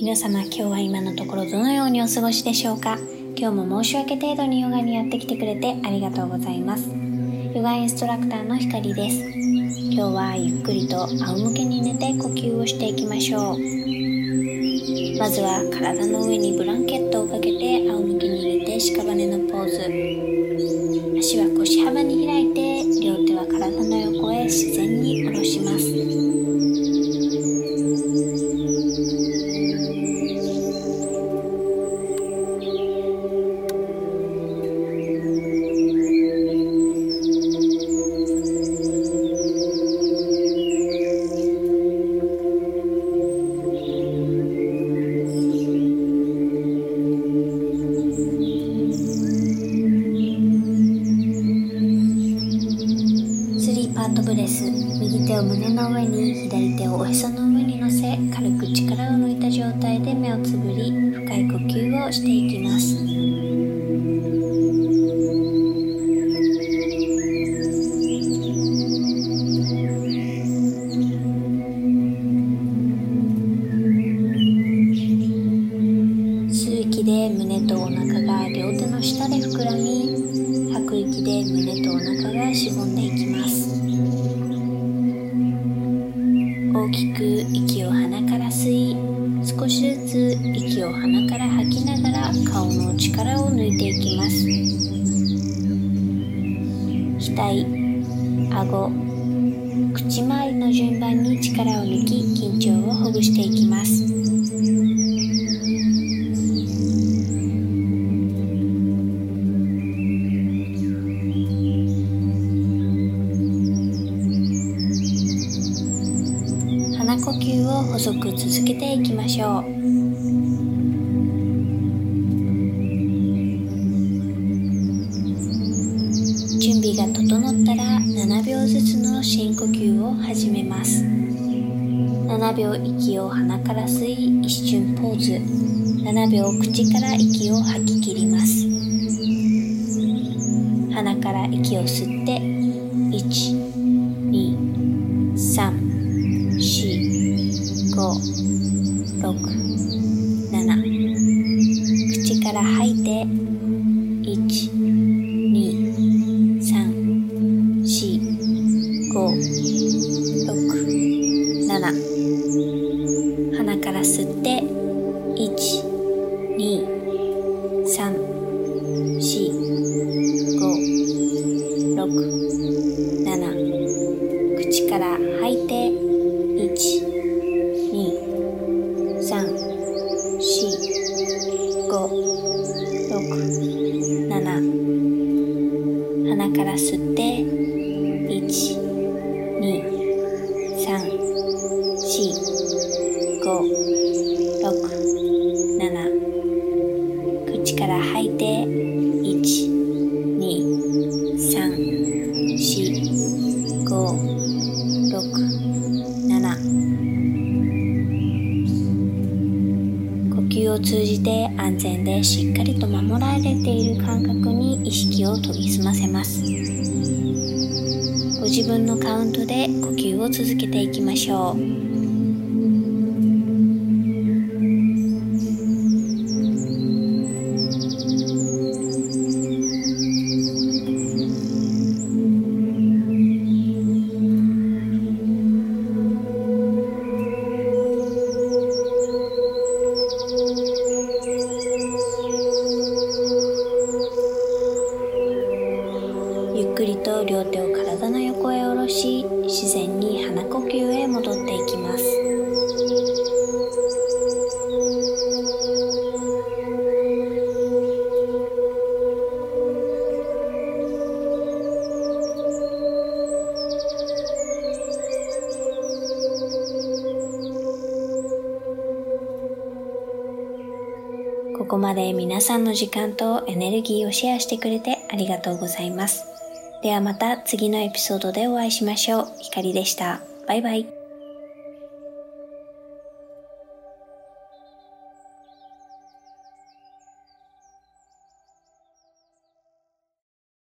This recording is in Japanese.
皆様今日は今のところどのようにお過ごしでしょうか？今日も申し訳程度にヨガにやってきてくれてありがとうございます。ヨガインストラクターのひかりです。今日はゆっくりと仰向けに寝て呼吸をしていきましょう。まずは体の上にブランケットをかけて仰向けに寝て屍のポーズ足は腰幅に開いてブレス。右手を胸の上に左手をおへその上に乗せ軽く力を抜いた状態で目をつぶり深い呼吸をしていきます。吸う息で胸とお腹が両手の下で膨らみ吐く息で胸とお腹がしぼんでいきます。きく息を鼻から吸い少しずつ息を鼻から吐きながら顔の力を抜いていきます。額顎口周りの順番に力を抜き緊張をほぐしていきます。呼吸を細く続けていきましょう。準備が整ったら7秒ずつの深呼吸を始めます。7秒息を鼻から吸い一瞬ポーズ。7秒口から息を吐き切ります。鼻から息を吸って7口から吐いて1、2、3、4、5、6、7鼻から吸って1、2、456鼻から吸って1234567口から吐いてを通じて安全でしっかりと守られている感覚に意識を研ぎ澄ませます。ご自分のカウントで呼吸を続けていきましょう。ゆっくりと両手を体の横へ下ろし自然に鼻呼吸へ戻っていきますここまで皆さんの時間とエネルギーをシェアしてくれてありがとうございます。ではまた次のエピソードでお会いしましょう。ひかりでした。バイバイ。